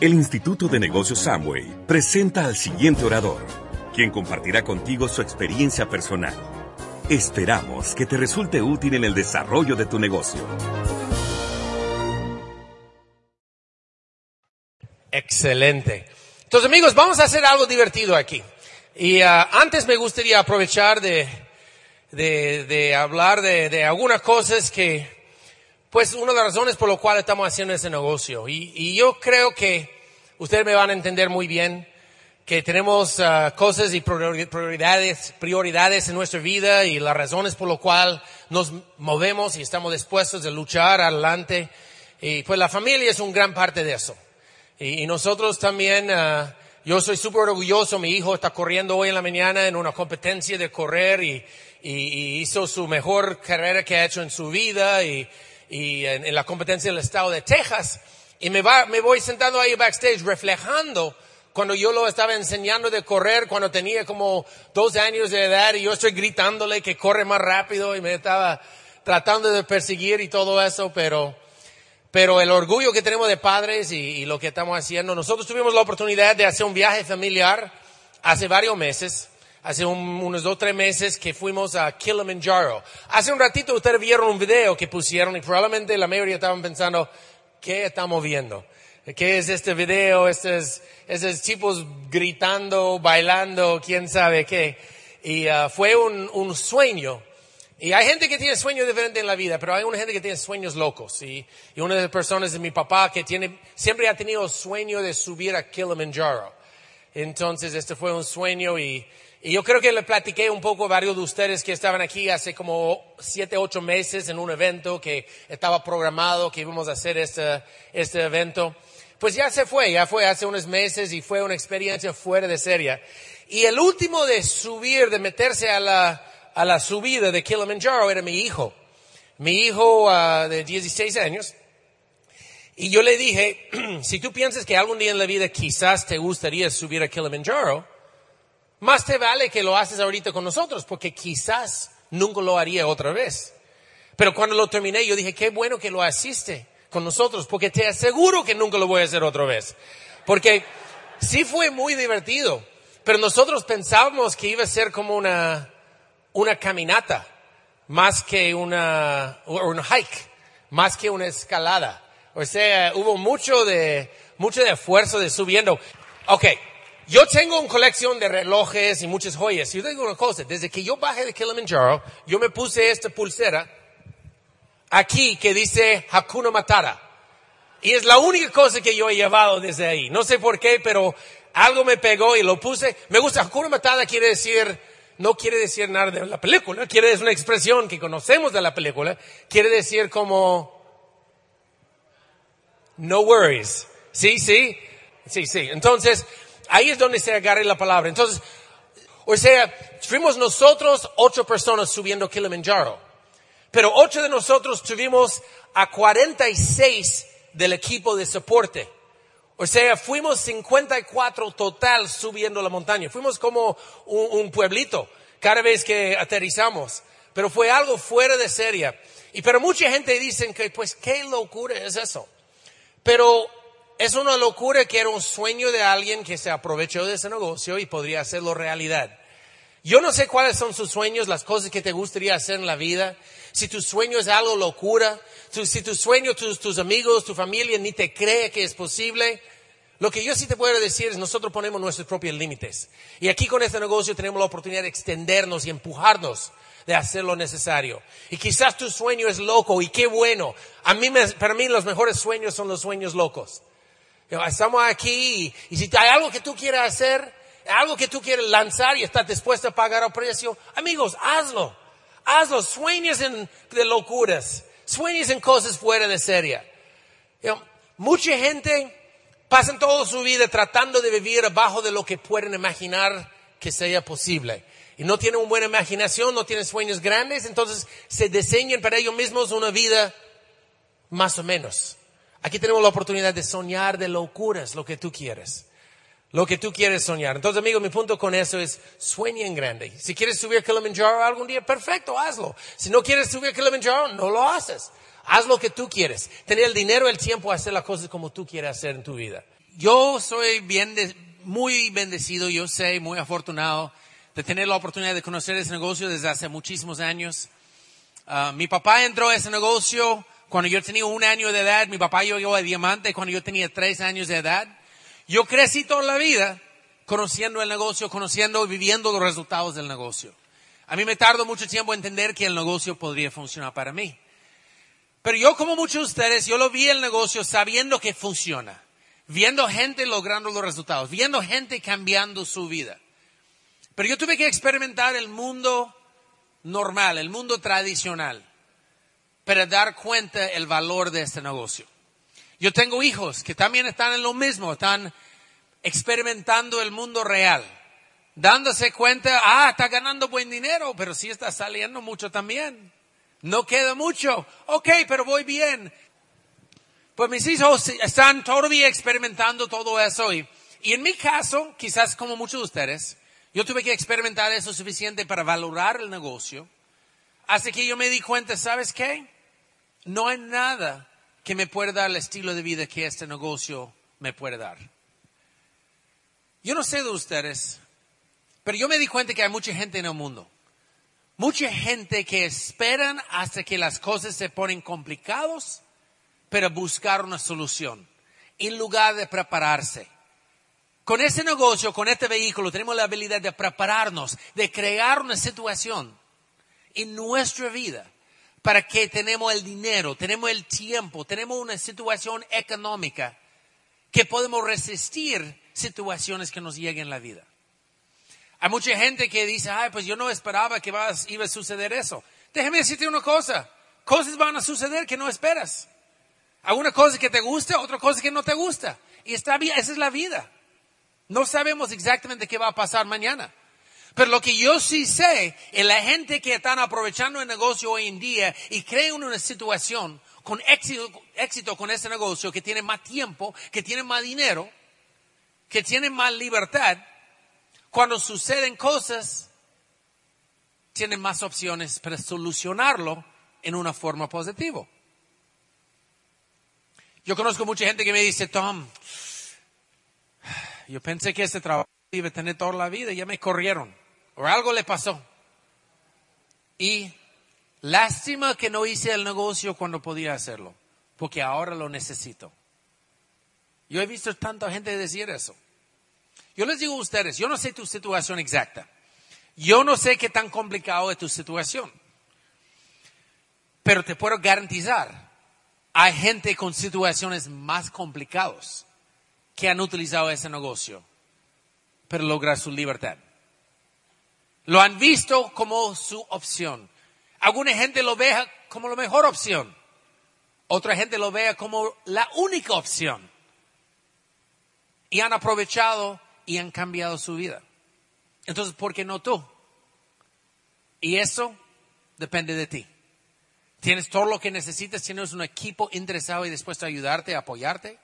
El Instituto de Negocios Samway presenta al siguiente orador, quien compartirá contigo su experiencia personal. Esperamos que te resulte útil en el desarrollo de tu negocio. Excelente. Entonces amigos, vamos a hacer algo divertido aquí. Y ah, antes me gustaría aprovechar de, de, de hablar de, de, algunas cosas que, pues una de las razones por las cuales estamos haciendo ese negocio. Y, y yo creo que ustedes me van a entender muy bien que tenemos uh, cosas y prioridades, prioridades en nuestra vida y las razones por las cuales nos movemos y estamos dispuestos a luchar adelante. Y pues la familia es una gran parte de eso. Y, y nosotros también, uh, yo soy súper orgulloso, mi hijo está corriendo hoy en la mañana en una competencia de correr y, y, y hizo su mejor carrera que ha hecho en su vida y, y en, en, la competencia del estado de Texas. Y me, va, me voy sentando ahí backstage reflejando cuando yo lo estaba enseñando de correr cuando tenía como 12 años de edad y yo estoy gritándole que corre más rápido y me estaba tratando de perseguir y todo eso, pero pero el orgullo que tenemos de padres y, y, lo que estamos haciendo, nosotros tuvimos la oportunidad de hacer un viaje familiar hace varios meses, hace un, unos dos o tres meses que fuimos a Kilimanjaro. Hace un ratito ustedes vieron un video que pusieron y probablemente la mayoría estaban pensando, ¿qué estamos viendo? ¿Qué es este video? Estos, estos tipos gritando, bailando, quién sabe qué. Y uh, fue un, un sueño y hay gente que tiene sueños diferentes en la vida, pero hay una gente que tiene sueños locos. Y, y una de las personas es mi papá que tiene, siempre ha tenido sueño de subir a Kilimanjaro. Entonces, este fue un sueño y, y yo creo que le platiqué un poco a varios de ustedes que estaban aquí hace como siete, ocho meses en un evento que estaba programado, que íbamos a hacer este, este evento. Pues ya se fue, ya fue hace unos meses y fue una experiencia fuera de serie. Y el último de subir, de meterse a la, a la subida de Kilimanjaro era mi hijo. Mi hijo uh, de 16 años. Y yo le dije, si tú piensas que algún día en la vida quizás te gustaría subir a Kilimanjaro, más te vale que lo haces ahorita con nosotros, porque quizás nunca lo haría otra vez. Pero cuando lo terminé, yo dije, qué bueno que lo asiste con nosotros, porque te aseguro que nunca lo voy a hacer otra vez. Porque sí fue muy divertido, pero nosotros pensábamos que iba a ser como una, una caminata más que una, un hike, más que una escalada. O sea, hubo mucho de, mucho de esfuerzo de subiendo. Ok, yo tengo una colección de relojes y muchas joyas. Y yo digo una cosa, desde que yo bajé de Kilimanjaro, yo me puse esta pulsera aquí que dice Hakuna Matata. Y es la única cosa que yo he llevado desde ahí. No sé por qué, pero algo me pegó y lo puse. Me gusta, Hakuna Matata quiere decir no quiere decir nada de la película, quiere decir una expresión que conocemos de la película, quiere decir como no worries. Sí, sí, sí, sí. Entonces, ahí es donde se agarra la palabra. Entonces, o sea, fuimos nosotros ocho personas subiendo Kilimanjaro, pero ocho de nosotros tuvimos a 46 del equipo de soporte. O sea, fuimos 54 total subiendo la montaña. Fuimos como un, pueblito cada vez que aterrizamos. Pero fue algo fuera de serie. Y pero mucha gente dice que pues qué locura es eso. Pero es una locura que era un sueño de alguien que se aprovechó de ese negocio y podría hacerlo realidad. Yo no sé cuáles son sus sueños, las cosas que te gustaría hacer en la vida. Si tu sueño es algo locura, si tu sueño, tus, tus amigos, tu familia ni te cree que es posible, lo que yo sí te puedo decir es nosotros ponemos nuestros propios límites. Y aquí con este negocio tenemos la oportunidad de extendernos y empujarnos de hacer lo necesario. Y quizás tu sueño es loco y qué bueno. A mí, para mí los mejores sueños son los sueños locos. Estamos aquí y, si hay algo que tú quieras hacer, algo que tú quieres lanzar y estás dispuesto a pagar a precio, amigos, hazlo. Hazlo. Sueñes en, de locuras. Sueñes en cosas fuera de serie. mucha gente pasan toda su vida tratando de vivir abajo de lo que pueden imaginar que sea posible. Y no tienen una buena imaginación, no tienen sueños grandes, entonces se diseñan para ellos mismos una vida más o menos. Aquí tenemos la oportunidad de soñar de locuras, lo que tú quieres. Lo que tú quieres soñar. Entonces, amigo, mi punto con eso es sueña en grande. Si quieres subir a Kilimanjaro algún día, perfecto, hazlo. Si no quieres subir a Kilimanjaro, no lo haces. Haz lo que tú quieres. Tener el dinero, el tiempo, hacer las cosas como tú quieres hacer en tu vida. yo soy bien, muy bendecido, yo sé, muy afortunado de tener la oportunidad de conocer ese negocio desde hace muchísimos años. Uh, mi papá entró a ese negocio cuando yo tenía un año de edad. Mi papá llegó a Diamante cuando yo tenía tres años de edad. Yo crecí toda la vida conociendo el negocio, conociendo y viviendo los resultados del negocio. A mí me tardó mucho tiempo entender que el negocio podría funcionar para mí. Pero yo, como muchos de ustedes, yo lo vi el negocio sabiendo que funciona, viendo gente logrando los resultados, viendo gente cambiando su vida. Pero yo tuve que experimentar el mundo normal, el mundo tradicional, para dar cuenta el valor de este negocio. Yo tengo hijos que también están en lo mismo, están experimentando el mundo real, dándose cuenta, ah, está ganando buen dinero, pero sí está saliendo mucho también. No queda mucho. Ok, pero voy bien. Pues mis hijos están todavía experimentando todo eso y, y en mi caso, quizás como muchos de ustedes, yo tuve que experimentar eso suficiente para valorar el negocio. Así que yo me di cuenta, ¿sabes qué? No hay nada que me pueda dar el estilo de vida que este negocio me puede dar. Yo no sé de ustedes, pero yo me di cuenta que hay mucha gente en el mundo. Mucha gente que esperan hasta que las cosas se ponen complicados para buscar una solución, en lugar de prepararse. Con ese negocio, con este vehículo, tenemos la habilidad de prepararnos, de crear una situación en nuestra vida para que tenemos el dinero, tenemos el tiempo, tenemos una situación económica que podemos resistir situaciones que nos lleguen en la vida. Hay mucha gente que dice, ay, pues yo no esperaba que iba a suceder eso. Déjeme decirte una cosa, cosas van a suceder que no esperas. Alguna cosa que te gusta, otra cosa que no te gusta. Y está bien, esa es la vida. No sabemos exactamente qué va a pasar mañana. Pero lo que yo sí sé es la gente que están aprovechando el negocio hoy en día y crean una situación con éxito, éxito con ese negocio, que tiene más tiempo, que tiene más dinero, que tiene más libertad. Cuando suceden cosas, tienen más opciones para solucionarlo en una forma positiva. Yo conozco mucha gente que me dice, Tom, yo pensé que este trabajo iba a tener toda la vida ya me corrieron. O algo le pasó. Y lástima que no hice el negocio cuando podía hacerlo, porque ahora lo necesito. Yo he visto tanta gente decir eso. Yo les digo a ustedes, yo no sé tu situación exacta. Yo no sé qué tan complicado es tu situación. Pero te puedo garantizar, hay gente con situaciones más complicadas que han utilizado ese negocio para lograr su libertad. Lo han visto como su opción. Alguna gente lo ve como la mejor opción. Otra gente lo ve como la única opción. Y han aprovechado y han cambiado su vida. Entonces, ¿por qué no tú? Y eso depende de ti. Tienes todo lo que necesitas, tienes un equipo interesado y dispuesto a ayudarte, a apoyarte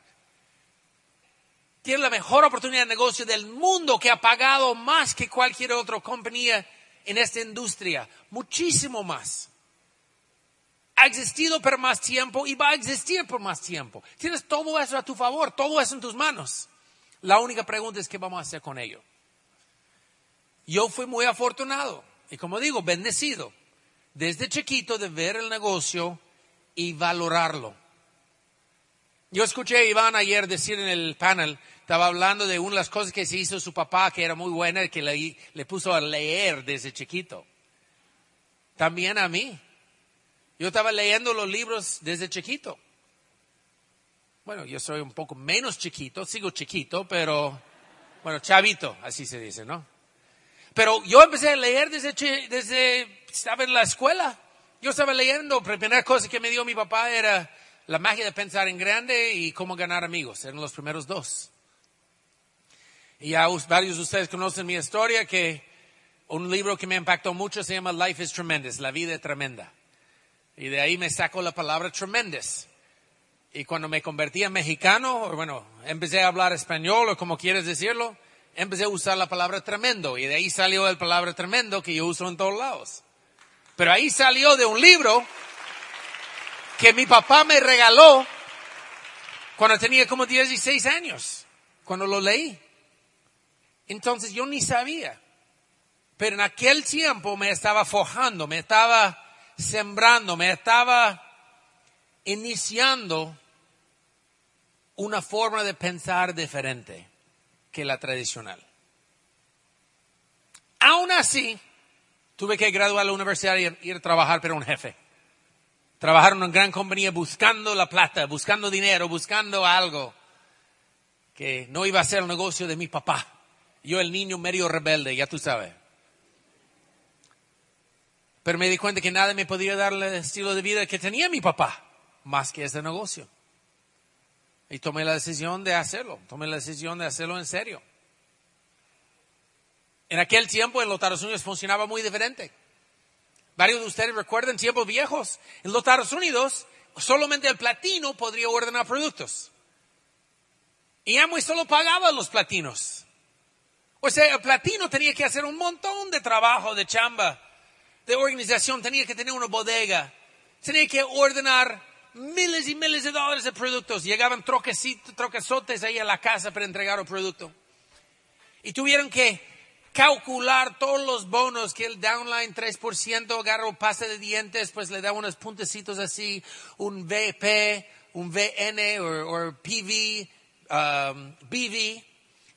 tiene la mejor oportunidad de negocio del mundo que ha pagado más que cualquier otra compañía en esta industria, muchísimo más. Ha existido por más tiempo y va a existir por más tiempo. Tienes todo eso a tu favor, todo eso en tus manos. La única pregunta es qué vamos a hacer con ello. Yo fui muy afortunado y como digo, bendecido desde chiquito de ver el negocio y valorarlo. Yo escuché a Iván ayer decir en el panel estaba hablando de una de las cosas que se hizo su papá, que era muy buena, que le, le puso a leer desde chiquito. También a mí. Yo estaba leyendo los libros desde chiquito. Bueno, yo soy un poco menos chiquito, sigo chiquito, pero, bueno, chavito, así se dice, ¿no? Pero yo empecé a leer desde, desde, estaba en la escuela. Yo estaba leyendo, la primera cosa que me dio mi papá era la magia de pensar en grande y cómo ganar amigos. Eran los primeros dos. Y ya varios de ustedes conocen mi historia, que un libro que me impactó mucho se llama Life is Tremendous, La vida es tremenda. Y de ahí me sacó la palabra tremendous. Y cuando me convertí en mexicano, bueno, empecé a hablar español o como quieres decirlo, empecé a usar la palabra tremendo. Y de ahí salió la palabra tremendo que yo uso en todos lados. Pero ahí salió de un libro que mi papá me regaló cuando tenía como 16 años. cuando lo leí. Entonces yo ni sabía. Pero en aquel tiempo me estaba forjando, me estaba sembrando, me estaba iniciando una forma de pensar diferente que la tradicional. Aún así, tuve que graduar a la universidad y ir a trabajar para un jefe. Trabajar en una gran compañía buscando la plata, buscando dinero, buscando algo que no iba a ser el negocio de mi papá. Yo el niño medio rebelde, ya tú sabes. Pero me di cuenta que nada me podía dar el estilo de vida que tenía mi papá, más que ese negocio. Y tomé la decisión de hacerlo, tomé la decisión de hacerlo en serio. En aquel tiempo en los Estados Unidos funcionaba muy diferente. Varios de ustedes recuerdan tiempos viejos. En los Estados Unidos solamente el platino podría ordenar productos. Y Amway solo pagaba los platinos. O sea, el platino tenía que hacer un montón de trabajo, de chamba, de organización, tenía que tener una bodega, tenía que ordenar miles y miles de dólares de productos. Llegaban troquesotes ahí a la casa para entregar el producto. Y tuvieron que calcular todos los bonos que el downline 3% agarró pasta de dientes, pues le da unos puntecitos así, un VP, un VN o PV, um, BV,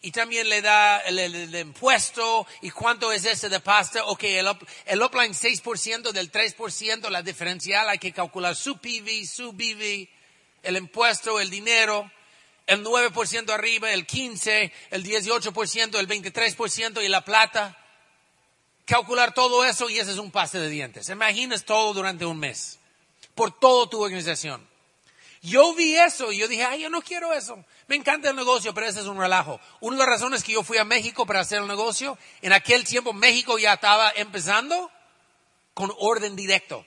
y también le da el, impuesto y cuánto es ese de pasta. Ok, el, el upline 6% del 3%, la diferencial hay que calcular su PV, su BV, el impuesto, el dinero el 9% arriba, el 15%, el 18%, el 23% y la plata. Calcular todo eso y ese es un pase de dientes. Imaginas todo durante un mes, por toda tu organización. Yo vi eso y yo dije, ay, yo no quiero eso. Me encanta el negocio, pero ese es un relajo. Una de las razones que yo fui a México para hacer el negocio, en aquel tiempo México ya estaba empezando con orden directo.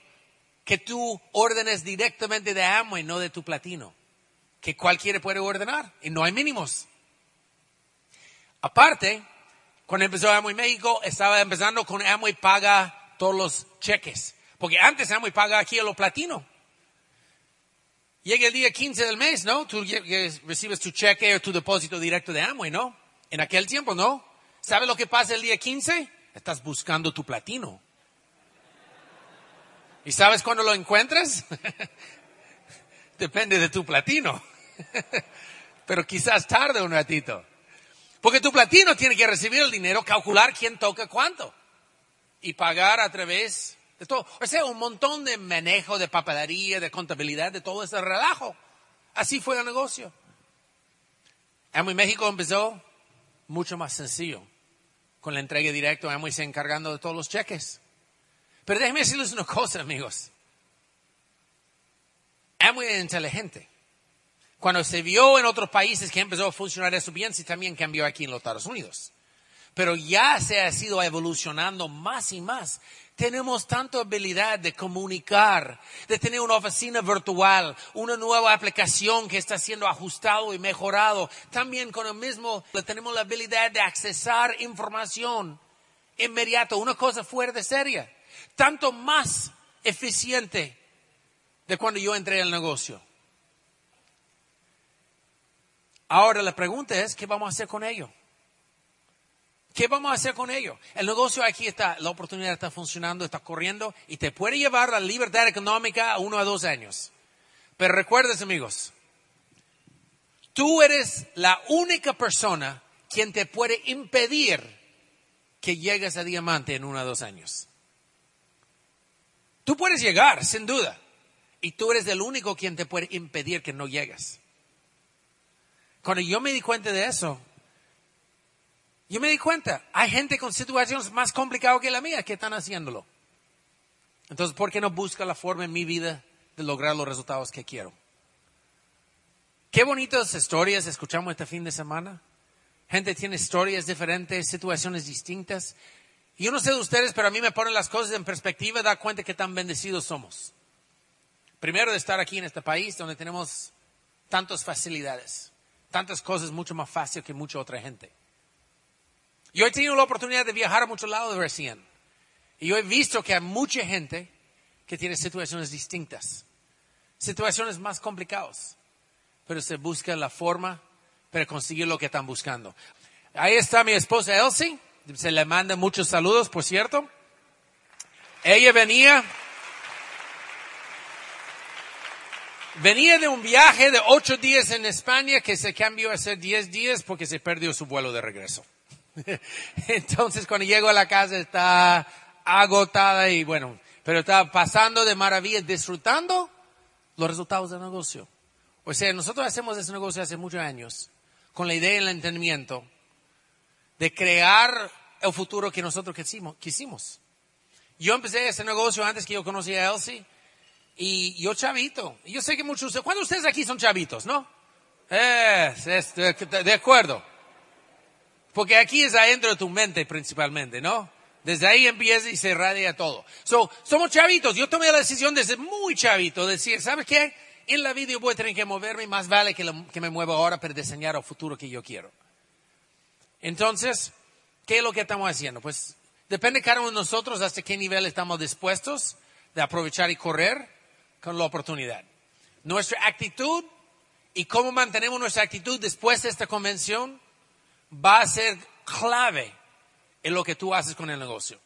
Que tú ordenes directamente de Amway, no de tu platino que cualquiera puede ordenar y no hay mínimos. Aparte, cuando empezó Amway México, estaba empezando con Amway paga todos los cheques. Porque antes Amway paga aquí a lo platino. Llega el día 15 del mes, ¿no? Tú recibes tu cheque o tu depósito directo de Amway, ¿no? En aquel tiempo, ¿no? ¿Sabes lo que pasa el día 15? Estás buscando tu platino. ¿Y sabes cuándo lo encuentras? Depende de tu platino. Pero quizás tarde un ratito. Porque tu platino tiene que recibir el dinero, calcular quién toca cuánto. Y pagar a través todo. O sea, un montón de manejo, de papelería, de contabilidad, de todo ese relajo. Así fue el negocio. Amway México empezó mucho más sencillo. Con la entrega directa, Amway se encargando de todos los cheques. Pero déjenme decirles una cosa, amigos. Amway es inteligente. Cuando se vio en otros países que empezó a funcionar eso bien, también cambió aquí en los Estados Unidos. Pero ya se ha sido evolucionando más y más. Tenemos tanta habilidad de comunicar, de tener una oficina virtual, una nueva aplicación que está siendo ajustado y mejorado. También con el mismo tenemos la habilidad de accesar información inmediato, una cosa fuera de serie. Tanto más eficiente de cuando yo entré al negocio. Ahora la pregunta es, ¿qué vamos a hacer con ello? ¿Qué vamos a hacer con ello? El negocio aquí está, la oportunidad está funcionando, está corriendo y te puede llevar la libertad económica a uno a dos años. Pero recuerdes amigos, tú eres la única persona quien te puede impedir que llegues a diamante en uno a dos años. Tú puedes llegar, sin duda, y tú eres el único quien te puede impedir que no llegues. Cuando yo me di cuenta de eso, yo me di cuenta, hay gente con situaciones más complicadas que la mía que están haciéndolo. Entonces, ¿por qué no busca la forma en mi vida de lograr los resultados que quiero? Qué bonitas historias escuchamos este fin de semana. Gente tiene historias diferentes, situaciones distintas. Yo no sé de ustedes, pero a mí me ponen las cosas en perspectiva y da cuenta que tan bendecidos somos. Primero de estar aquí en este país donde tenemos tantas facilidades tantas cosas mucho más fácil que mucha otra gente. Yo he tenido la oportunidad de viajar a muchos lados recién. Y yo he visto que hay mucha gente que tiene situaciones distintas, situaciones más complicadas, pero se busca la forma para conseguir lo que están buscando. Ahí está mi esposa Elsie. Se le manda muchos saludos, por cierto. Ella venía, venía de un viaje de ocho días en España que se cambió a ser diez días porque se perdió su vuelo de regreso. Entonces cuando llegó a la casa está agotada y bueno, pero está pasando de maravilla, disfrutando los resultados del negocio. O sea, nosotros hacemos ese negocio hace muchos años con la idea y el entendimiento de crear el futuro que nosotros quisimos. Yo empecé ese negocio antes que yo conocía a Elsie y yo chavito. Yo sé que muchos ¿cuántos de ustedes aquí son chavitos, no? Es, es de, de acuerdo. Porque aquí es adentro de tu mente principalmente, ¿no? Desde ahí empieza y se irradia todo. So, somos chavitos. Yo tomé la decisión desde muy chavito de decir, ¿sabes qué? En la vida yo voy a tener que moverme, más vale que, me mueva ahora para diseñar el futuro que yo quiero. Entonces, ¿qué es lo que estamos haciendo? Pues depende cada uno de nosotros hasta qué nivel estamos dispuestos de aprovechar y correr con la oportunidad. Nuestra actitud y cómo mantenemos nuestra actitud después de esta convención va a ser clave en lo que tú haces con el negocio.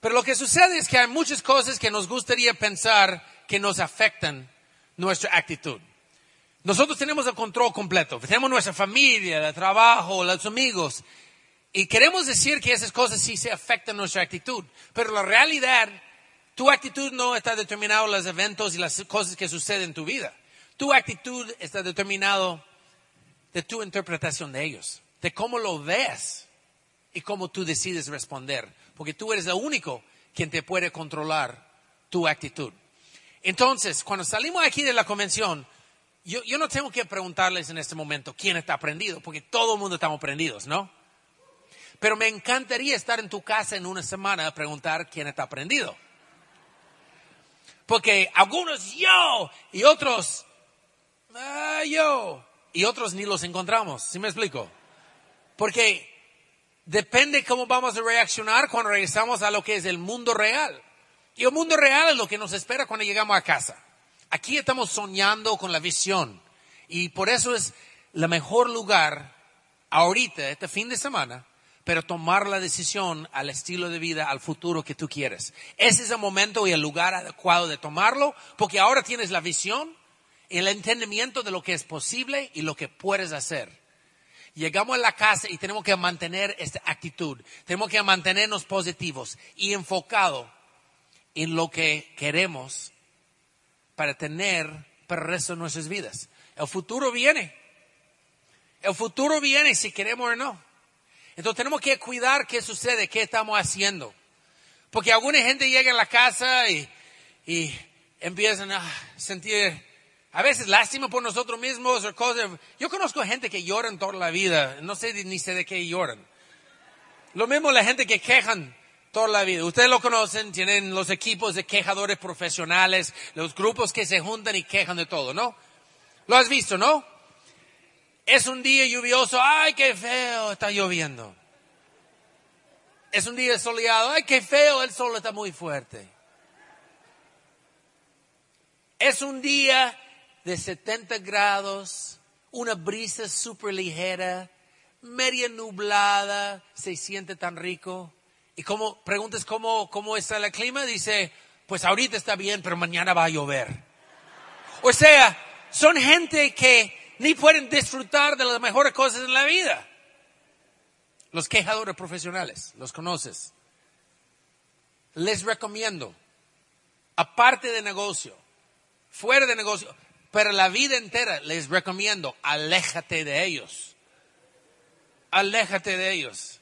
Pero lo que sucede es que hay muchas cosas que nos gustaría pensar que nos afectan nuestra actitud. Nosotros tenemos el control completo. Tenemos nuestra familia, el trabajo, los amigos. Y queremos decir que esas cosas sí se afectan nuestra actitud. Pero la realidad, tu actitud no está determinada por los eventos y las cosas que suceden en tu vida. Tu actitud está determinada de tu interpretación de ellos, de cómo lo ves y cómo tú decides responder. Porque tú eres el único quien te puede controlar tu actitud. Entonces, cuando salimos aquí de la convención, yo, no tengo que preguntarles en este momento quién está prendido, porque todo el mundo estamos prendidos, ¿no? Pero me encantaría estar en tu casa en una semana a preguntar quién está prendido. Porque algunos yo y otros ah, yo y otros ni los encontramos, ¿sí me explico? Porque depende cómo vamos a reaccionar cuando regresamos a lo que es el mundo real. Y el mundo real es lo que nos espera cuando llegamos a casa. Aquí estamos soñando con la visión. Y por eso es el mejor lugar ahorita, este fin de semana, pero tomar la decisión al estilo de vida, al futuro que tú quieres. Ese es el momento y el lugar adecuado de tomarlo, porque ahora tienes la visión, el entendimiento de lo que es posible y lo que puedes hacer. Llegamos a la casa y tenemos que mantener esta actitud, tenemos que mantenernos positivos y enfocados en lo que queremos para tener para el resto de nuestras vidas. El futuro viene. El futuro viene si queremos o no. Entonces tenemos que cuidar qué sucede, qué estamos haciendo. Porque alguna gente llega a la casa y, y empiezan a sentir a veces lástima por nosotros mismos o cosas. Yo conozco gente que lloran toda la vida. No sé ni sé de qué lloran. Lo mismo la gente que quejan toda la vida. Ustedes lo conocen, tienen los equipos de quejadores profesionales, los grupos que se juntan y quejan de todo, ¿no? Lo has visto, ¿no? Es un día lluvioso, ay, qué feo, está lloviendo. Es un día soleado, ay, qué feo, el sol está muy fuerte. Es un día de 70 grados, una brisa súper ligera, media nublada, se siente tan rico. Y como preguntas cómo, cómo está el clima, dice, pues ahorita está bien, pero mañana va a llover. O sea, son gente que ni pueden disfrutar de las mejores cosas en la vida. Los quejadores profesionales, los conoces. Les recomiendo, aparte de negocio, fuera de negocio, pero la vida entera les recomiendo, aléjate de ellos. Aléjate de ellos.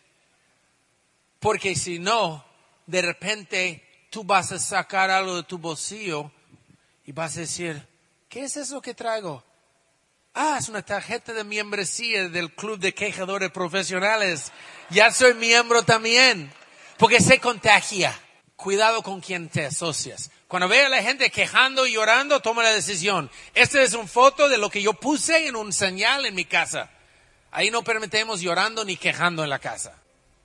Porque si no, de repente tú vas a sacar algo de tu bolsillo y vas a decir, ¿qué es eso que traigo? Ah, es una tarjeta de membresía del Club de Quejadores Profesionales. Ya soy miembro también. Porque se contagia. Cuidado con quien te asocias. Cuando ve a la gente quejando y llorando, toma la decisión. Esta es una foto de lo que yo puse en un señal en mi casa. Ahí no permitimos llorando ni quejando en la casa.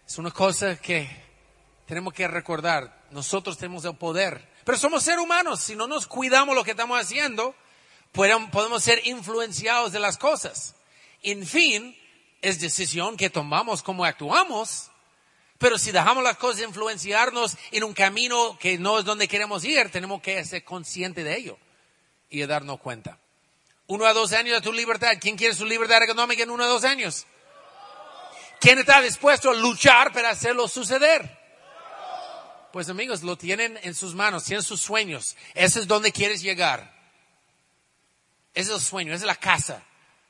Es una cosa que tenemos que recordar. Nosotros tenemos el poder. Pero somos seres humanos. Si no nos cuidamos lo que estamos haciendo, podemos ser influenciados de las cosas. En fin, es decisión que tomamos cómo actuamos. Pero si dejamos las cosas influenciarnos en un camino que no es donde queremos ir, tenemos que ser conscientes de ello y darnos cuenta. Uno a dos años de tu libertad. ¿Quién quiere su libertad económica en uno a dos años? ¿Quién está dispuesto a luchar para hacerlo suceder? Pues amigos, lo tienen en sus manos, tienen sus sueños. Ese es donde quieres llegar. Ese es el sueño, esa es la casa.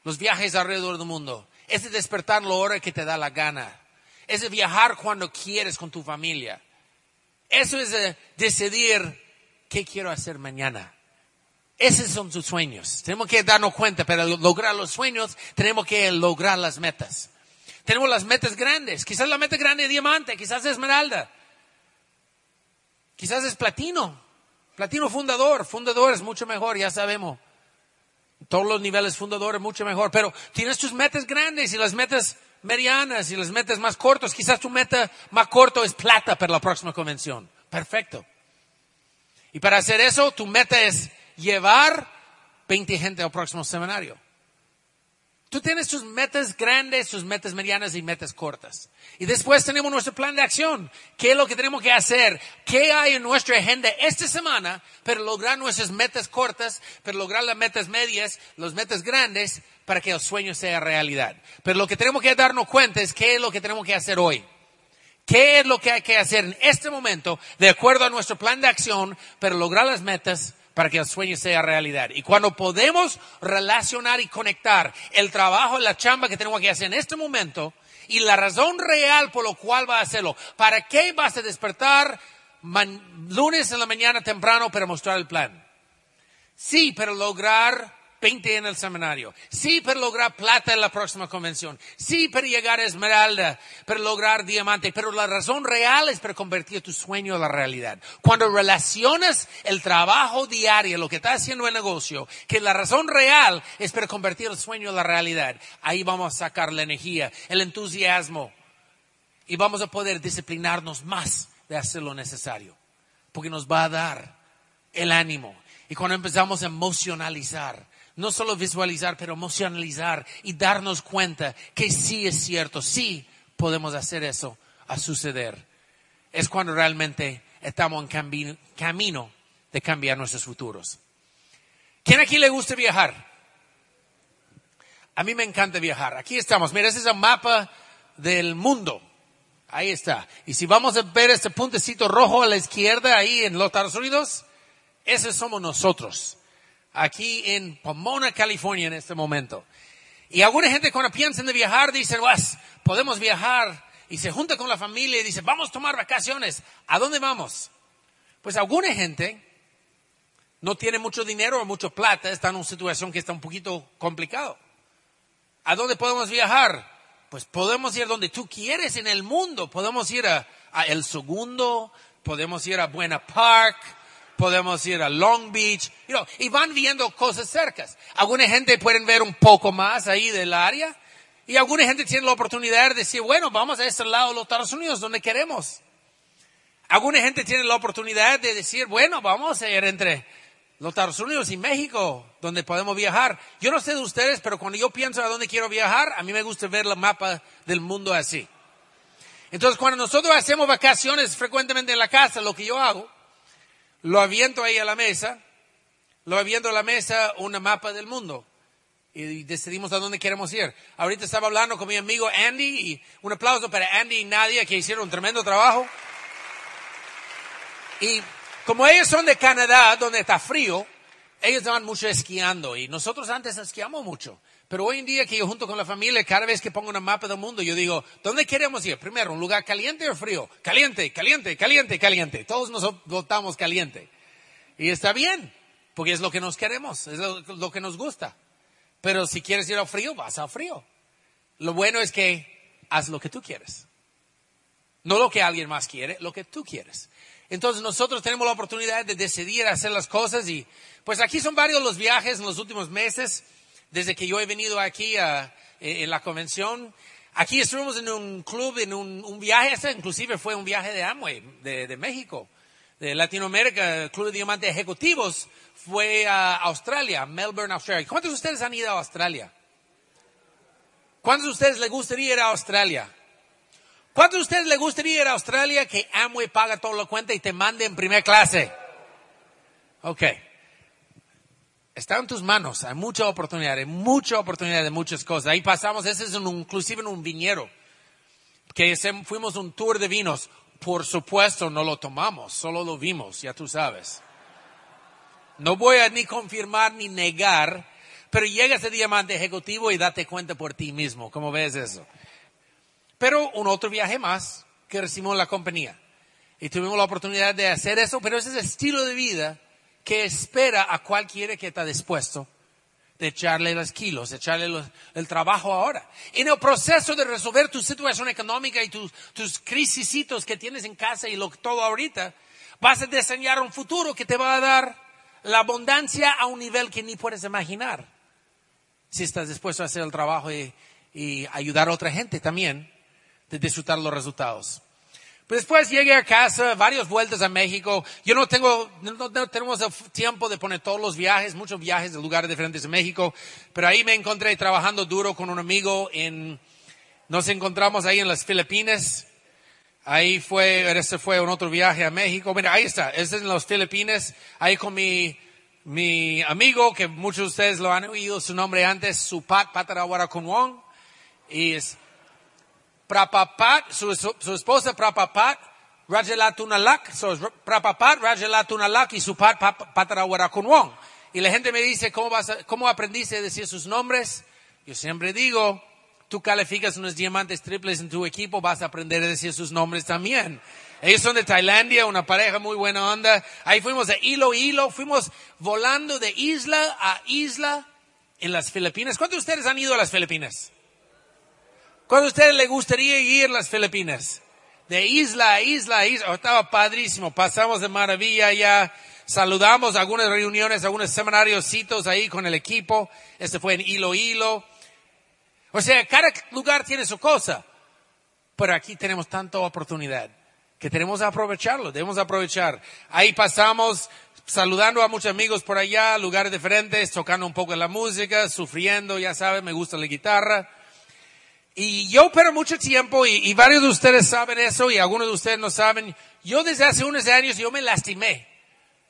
Los viajes alrededor del mundo. Ese es despertar la hora que te da la gana. Es viajar cuando quieres con tu familia. Eso es decidir qué quiero hacer mañana. Esos son tus sueños. Tenemos que darnos cuenta, para lograr los sueños tenemos que lograr las metas. Tenemos las metas grandes. Quizás la meta grande es diamante, quizás es esmeralda. Quizás es platino. Platino fundador. Fundador es mucho mejor, ya sabemos. Todos los niveles fundadores mucho mejor. Pero tienes tus metas grandes y las metas medianas y las metas más cortas. Quizás tu meta más corto es plata para la próxima convención. Perfecto. Y para hacer eso, tu meta es llevar 20 gente al próximo seminario. Tú tienes tus metas grandes, tus metas medianas y metas cortas. Y después tenemos nuestro plan de acción. ¿Qué es lo que tenemos que hacer? ¿Qué hay en nuestra agenda esta semana para lograr nuestras metas cortas, para lograr las metas medias, las metas grandes, para que el sueño sea realidad? Pero lo que tenemos que darnos cuenta es qué es lo que tenemos que hacer hoy. ¿Qué es lo que hay que hacer en este momento de acuerdo a nuestro plan de acción para lograr las metas para que el sueño sea realidad. Y cuando podemos relacionar y conectar el trabajo, la chamba que tenemos que hacer en este momento y la razón real por lo cual va a hacerlo, ¿para qué vas a despertar lunes en la mañana temprano para mostrar el plan? Sí, para lograr 20 en el seminario. Sí, para lograr plata en la próxima convención. Sí, para llegar a esmeralda, para lograr diamante. Pero la razón real es para convertir tu sueño en la realidad. Cuando relacionas el trabajo diario, lo que estás haciendo en el negocio, que la razón real es para convertir el sueño en la realidad, ahí vamos a sacar la energía, el entusiasmo. Y vamos a poder disciplinarnos más de hacer lo necesario. Porque nos va a dar el ánimo. Y cuando empezamos a emocionalizar, no solo visualizar, pero emocionalizar y darnos cuenta que sí es cierto, sí podemos hacer eso a suceder. Es cuando realmente estamos en camino, de cambiar nuestros futuros. ¿Quién aquí le gusta viajar? A mí me encanta viajar. Aquí estamos. Mira, ese es el mapa del mundo. Ahí está. Y si vamos a ver este puntecito rojo a la izquierda ahí en los Estados Unidos, ese somos nosotros aquí en Pomona, California en este momento. Y alguna gente cuando piensan de viajar dicen, podemos viajar y se junta con la familia y dice, vamos a tomar vacaciones. ¿A dónde vamos? Pues alguna gente no tiene mucho dinero o mucho plata, está en una situación que está un poquito complicado. ¿A dónde podemos viajar? Pues podemos ir donde tú quieres en el mundo. Podemos ir a El Segundo, podemos ir a Buena Park, podemos ir a Long Beach, y van viendo cosas cercas. Alguna gente pueden ver un poco más ahí del área, y alguna gente tiene la oportunidad de decir, bueno, vamos a este lado de los Estados Unidos, donde queremos. Alguna gente tiene la oportunidad de decir, bueno, vamos a ir entre los Estados Unidos y México, donde podemos viajar. Yo no sé de ustedes, pero cuando yo pienso a dónde quiero viajar, a mí me gusta ver el mapa del mundo así. Entonces, cuando nosotros hacemos vacaciones frecuentemente en la casa, lo que yo hago, lo aviento ahí a la mesa, lo aviento a la mesa una mapa del mundo y decidimos a dónde queremos ir. Ahorita estaba hablando con mi amigo Andy y un aplauso para Andy y Nadia que hicieron un tremendo trabajo. Y como ellos son de Canadá, donde está frío, ellos van mucho esquiando y nosotros antes esquiamos mucho. Pero hoy en día que yo junto con la familia, cada vez que pongo una mapa del mundo, yo digo, ¿dónde queremos ir? Primero, ¿un lugar caliente o frío? Caliente, caliente, caliente, caliente. Todos nos votamos caliente. Y está bien, porque es lo que nos queremos, es lo, que nos gusta. Pero si quieres ir al frío, vas al frío. Lo bueno es que haz lo que tú quieres. No lo que alguien más quiere, lo que tú quieres. Entonces nosotros tenemos la oportunidad de decidir hacer las cosas y pues aquí son varios los viajes en los últimos meses desde que yo he venido aquí a, en la convención. Aquí estuvimos en un club, en un, viaje, este inclusive fue un viaje de Amway, de, México, de Latinoamérica, el Club de Diamantes Ejecutivos, fue a Australia, Melbourne, Australia. ¿Cuántos de ustedes han ido a Australia? ¿Cuántos de ustedes les gustaría ir a Australia? ¿Cuántos de ustedes les gustaría ir a Australia que Amway paga toda la cuenta y te mande en primera clase? Ok. Está en tus manos. Hay mucha oportunidad, hay mucha oportunidad de muchas cosas. Ahí pasamos, ese es un, inclusive en un viñero. Que fuimos un tour de vinos. Por supuesto, no lo tomamos, solo lo vimos, ya tú sabes. No voy a ni confirmar ni negar, pero llega ese diamante ejecutivo y date cuenta por ti mismo. ¿Cómo ves eso? Pero un otro viaje más que recibimos la compañía. Y tuvimos la oportunidad de hacer eso, pero ese es el estilo de vida que espera a cualquiera que está dispuesto de echarle los kilos, de echarle el trabajo ahora. En el proceso de resolver tu situación económica y tus, crisisitos que tienes en casa y lo, todo ahorita, vas a diseñar un futuro que te va a dar la abundancia a un nivel que ni puedes imaginar. Si estás dispuesto a hacer el trabajo y, y ayudar a otra gente también de disfrutar los resultados. Pues después llegué a casa, varias vueltas a México. Yo no tengo, no, tenemos tiempo de poner todos los viajes, muchos viajes de lugares diferentes de México, pero ahí me encontré trabajando duro con un amigo en, nos encontramos ahí en las Filipinas. Ahí fue, ese fue un otro viaje a México. Mira, ahí está, ese es en las Filipinas, ahí con mi, mi amigo, que muchos de ustedes lo han oído su nombre antes, Supat Pataraguarakunwong. Y es, Prapapat, su, su esposa Prapapat, Rajalatunalak, so Prapapat, Rajalatunalak y su pat Patarahuarakunwong. Y la gente me dice, ¿cómo, ¿cómo aprendiste a decir sus nombres? Yo siempre digo, tú calificas unos diamantes triples en tu equipo, vas a aprender a decir sus nombres también. Ellos son de Tailandia, una pareja muy buena onda. Ahí fuimos de hilo a hilo, fuimos volando de isla a isla en las Filipinas. ¿Cuántos de ustedes han ido a las Filipinas? ¿Cuándo a ustedes les gustaría ir a las Filipinas? De isla a isla a isla. Oh, estaba padrísimo. Pasamos de maravilla ya. Saludamos algunas reuniones, algunos seminarios ahí con el equipo. Este fue en Hilo Hilo. O sea, cada lugar tiene su cosa. Pero aquí tenemos tanta oportunidad que tenemos que aprovecharlo, debemos aprovechar. Ahí pasamos saludando a muchos amigos por allá, lugares diferentes, tocando un poco la música, sufriendo, ya saben, me gusta la guitarra. Y yo pero mucho tiempo, y, varios de ustedes saben eso, y algunos de ustedes no saben, yo desde hace unos años yo me lastimé.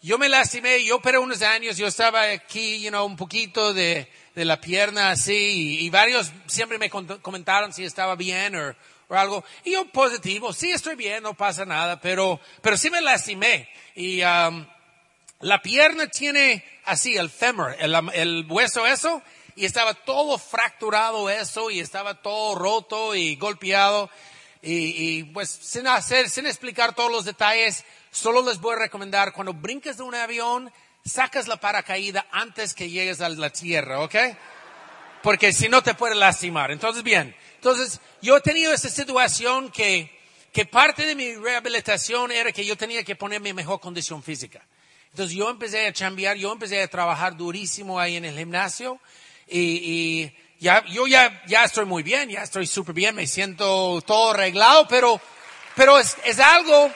Yo me lastimé, yo pero unos años, yo estaba aquí, you know, un poquito de, de la pierna así, y, varios siempre me comentaron si estaba bien o, o algo. Y yo positivo, sí estoy bien, no pasa nada, pero, pero sí me lastimé. Y um, la pierna tiene así, el fémur, el, el hueso eso, y estaba todo fracturado eso y estaba todo roto y golpeado y, y, pues sin hacer, sin explicar todos los detalles, solo les voy a recomendar cuando brinques de un avión, sacas la paracaída antes que llegues a la tierra, ¿ok? Porque si no te puede lastimar. Entonces, bien. Entonces, yo he tenido esa situación que, que parte de mi rehabilitación era que yo tenía que ponerme en mejor condición física. Entonces yo empecé a cambiar, yo empecé a trabajar durísimo ahí en el gimnasio y, y ya, yo ya, ya estoy muy bien, ya estoy súper bien, me siento todo arreglado, pero, pero es, es algo,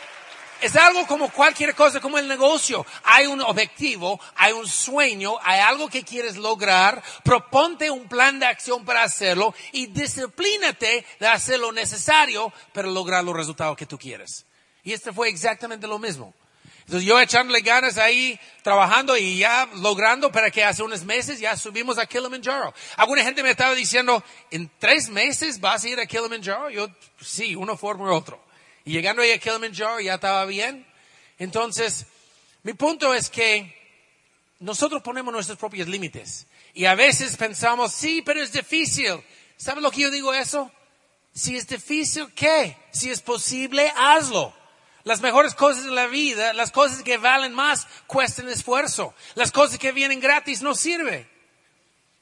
es algo como cualquier cosa, como el negocio. Hay un objetivo, hay un sueño, hay algo que quieres lograr, proponte un plan de acción para hacerlo y disciplínate de hacer lo necesario para lograr los resultados que tú quieres. Y este fue exactamente lo mismo. Entonces yo echándole ganas ahí, trabajando y ya logrando para que hace unos meses ya subimos a Kilimanjaro. Alguna gente me estaba diciendo, ¿en tres meses vas a ir a Kilimanjaro? Yo, sí, uno forma otro. Y llegando ahí a Kilimanjaro ya estaba bien. Entonces, mi punto es que nosotros ponemos nuestros propios límites. Y a veces pensamos, sí, pero es difícil. ¿Sabe lo que yo digo eso? Si es difícil, ¿qué? Si es posible, hazlo. Las mejores cosas de la vida, las cosas que valen más, cuestan esfuerzo. Las cosas que vienen gratis no sirven.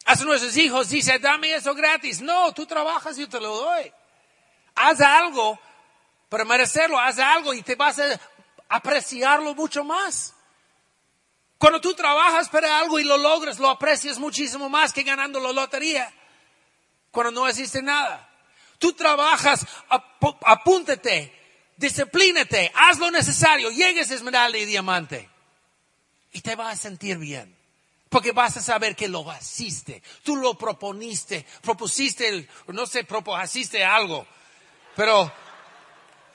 A nuestros hijos dice, dame eso gratis. No, tú trabajas y yo te lo doy. Haz algo para merecerlo, haz algo y te vas a apreciarlo mucho más. Cuando tú trabajas para algo y lo logras, lo aprecias muchísimo más que ganando la lotería. Cuando no existe nada. Tú trabajas, apúntate, disciplínate, haz lo necesario, llegues esmeralda y diamante. Y te vas a sentir bien. porque vas a saber que lo hiciste. Tú lo proponiste, propusiste, no sé, propusiste algo, pero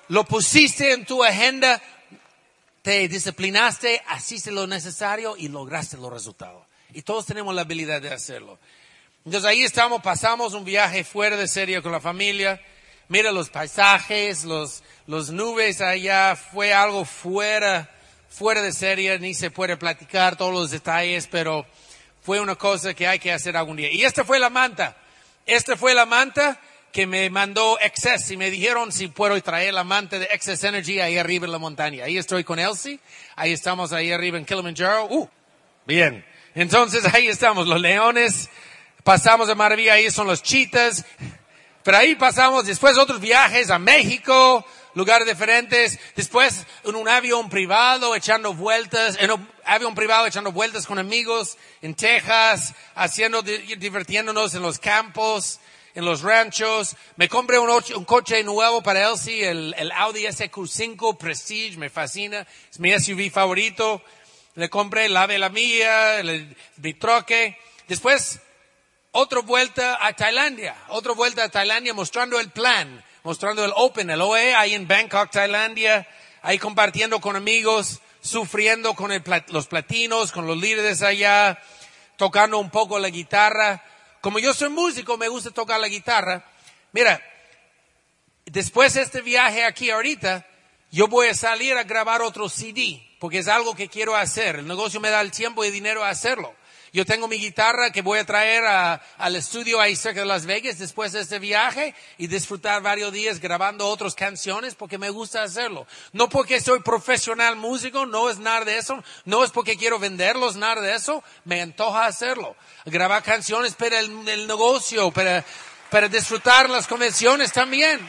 lo pusiste en tu agenda, te disciplinaste, hiciste lo necesario y lograste los resultados. Y todos tenemos la habilidad de hacerlo. Entonces ahí estamos, pasamos un viaje fuera de serie con la familia. Mira los paisajes, los, los nubes allá, fue algo fuera, fuera de serie, ni se puede platicar todos los detalles, pero fue una cosa que hay que hacer algún día. Y esta fue la manta. Esta fue la manta que me mandó Excess y me dijeron si puedo traer la manta de Excess Energy ahí arriba en la montaña. Ahí estoy con Elsie. Ahí estamos ahí arriba en Kilimanjaro. Uh, bien. Entonces ahí estamos, los leones pasamos de maravilla, ahí son los chitas, pero ahí pasamos después otros viajes a México, lugares diferentes, después en un avión privado echando vueltas, en un avión privado echando vueltas con amigos en Texas, haciendo, divirtiéndonos en los campos, en los ranchos. Me compré un, coche nuevo para Elsie, el, el Audi SQ5 Prestige, me fascina, es mi SUV favorito. Le compré la mía, el, mi troque. Después otra vuelta a Tailandia, otra vuelta a Tailandia mostrando el plan, mostrando el Open, el OE, ahí en Bangkok, Tailandia, ahí compartiendo con amigos, sufriendo con los platinos, con los líderes allá, tocando un poco la guitarra. Como yo soy músico, me gusta tocar la guitarra. Mira, después de este viaje aquí ahorita, yo voy a salir a grabar otro CD, porque es algo que quiero hacer. El negocio me da el tiempo y dinero a hacerlo. Yo tengo mi guitarra que voy a traer al estudio ahí cerca de Las Vegas después de este viaje y disfrutar varios días grabando otras canciones porque me gusta hacerlo. No porque soy profesional músico, no es nada de eso. No es porque quiero venderlos, nada de eso. Me antoja hacerlo. Grabar canciones para el, el negocio, para, para disfrutar las convenciones también.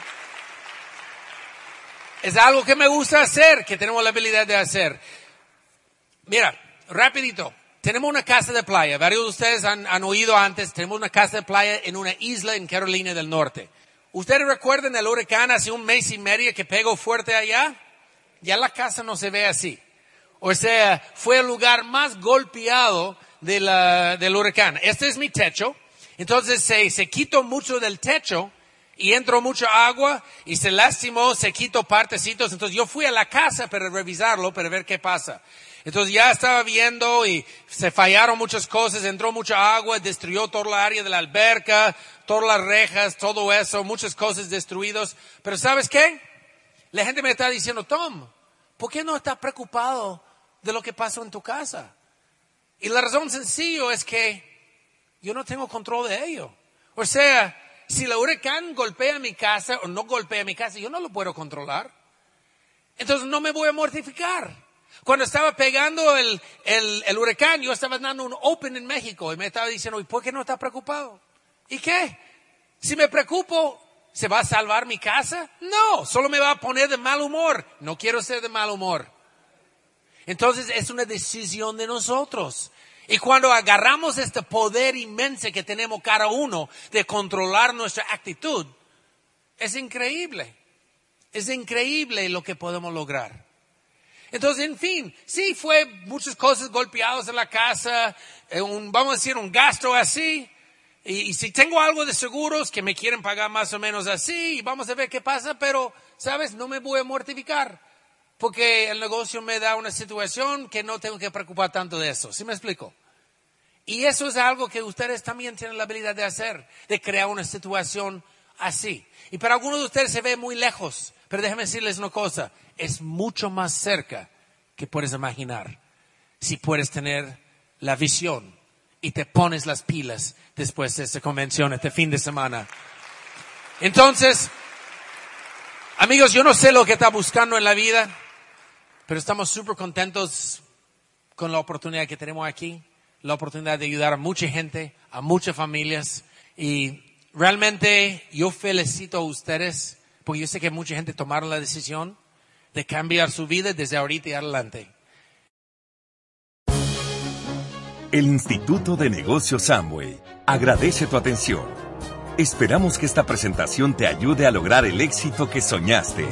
Es algo que me gusta hacer, que tenemos la habilidad de hacer. Mira, rapidito. Tenemos una casa de playa. Varios de ustedes han, han, oído antes. Tenemos una casa de playa en una isla en Carolina del Norte. ¿Ustedes recuerdan el huracán hace un mes y medio que pegó fuerte allá? Ya la casa no se ve así. O sea, fue el lugar más golpeado de la, del huracán. Este es mi techo. Entonces se, se quitó mucho del techo y entró mucha agua y se lastimó, se quitó partecitos. Entonces yo fui a la casa para revisarlo, para ver qué pasa. Entonces ya estaba viendo y se fallaron muchas cosas, entró mucha agua, destruyó toda la área de la alberca, todas las rejas, todo eso, muchas cosas destruidas. Pero ¿sabes qué? La gente me está diciendo, Tom, ¿por qué no estás preocupado de lo que pasó en tu casa? Y la razón sencilla es que yo no tengo control de ello. O sea, si el huracán golpea mi casa o no golpea mi casa, yo no lo puedo controlar. Entonces no me voy a mortificar. Cuando estaba pegando el, el, el, huracán, yo estaba dando un open en México y me estaba diciendo, ¿y por qué no está preocupado? ¿Y qué? Si me preocupo, ¿se va a salvar mi casa? No, solo me va a poner de mal humor. No quiero ser de mal humor. Entonces es una decisión de nosotros. Y cuando agarramos este poder inmenso que tenemos cada uno de controlar nuestra actitud, es increíble. Es increíble lo que podemos lograr. Entonces, en fin, sí fue muchas cosas golpeadas en la casa, eh, un, vamos a decir, un gasto así. Y, y, si tengo algo de seguros que me quieren pagar más o menos así, y vamos a ver qué pasa, pero, ¿sabes? No me voy a mortificar. Porque el negocio me da una situación que no tengo que preocupar tanto de eso. ¿Sí me explico? Y eso es algo que ustedes también tienen la habilidad de hacer, de crear una situación así. Y para algunos de ustedes se ve muy lejos, pero déjenme decirles una cosa, es mucho más cerca que puedes imaginar si puedes tener la visión y te pones las pilas después de esta convención este fin de semana. Entonces, amigos, yo no sé lo que está buscando en la vida, pero estamos súper contentos con la oportunidad que tenemos aquí, la oportunidad de ayudar a mucha gente, a muchas familias y realmente yo felicito a ustedes porque yo sé que mucha gente tomaron la decisión de cambiar su vida desde ahorita y adelante. El Instituto de Negocios Samway agradece tu atención. Esperamos que esta presentación te ayude a lograr el éxito que soñaste.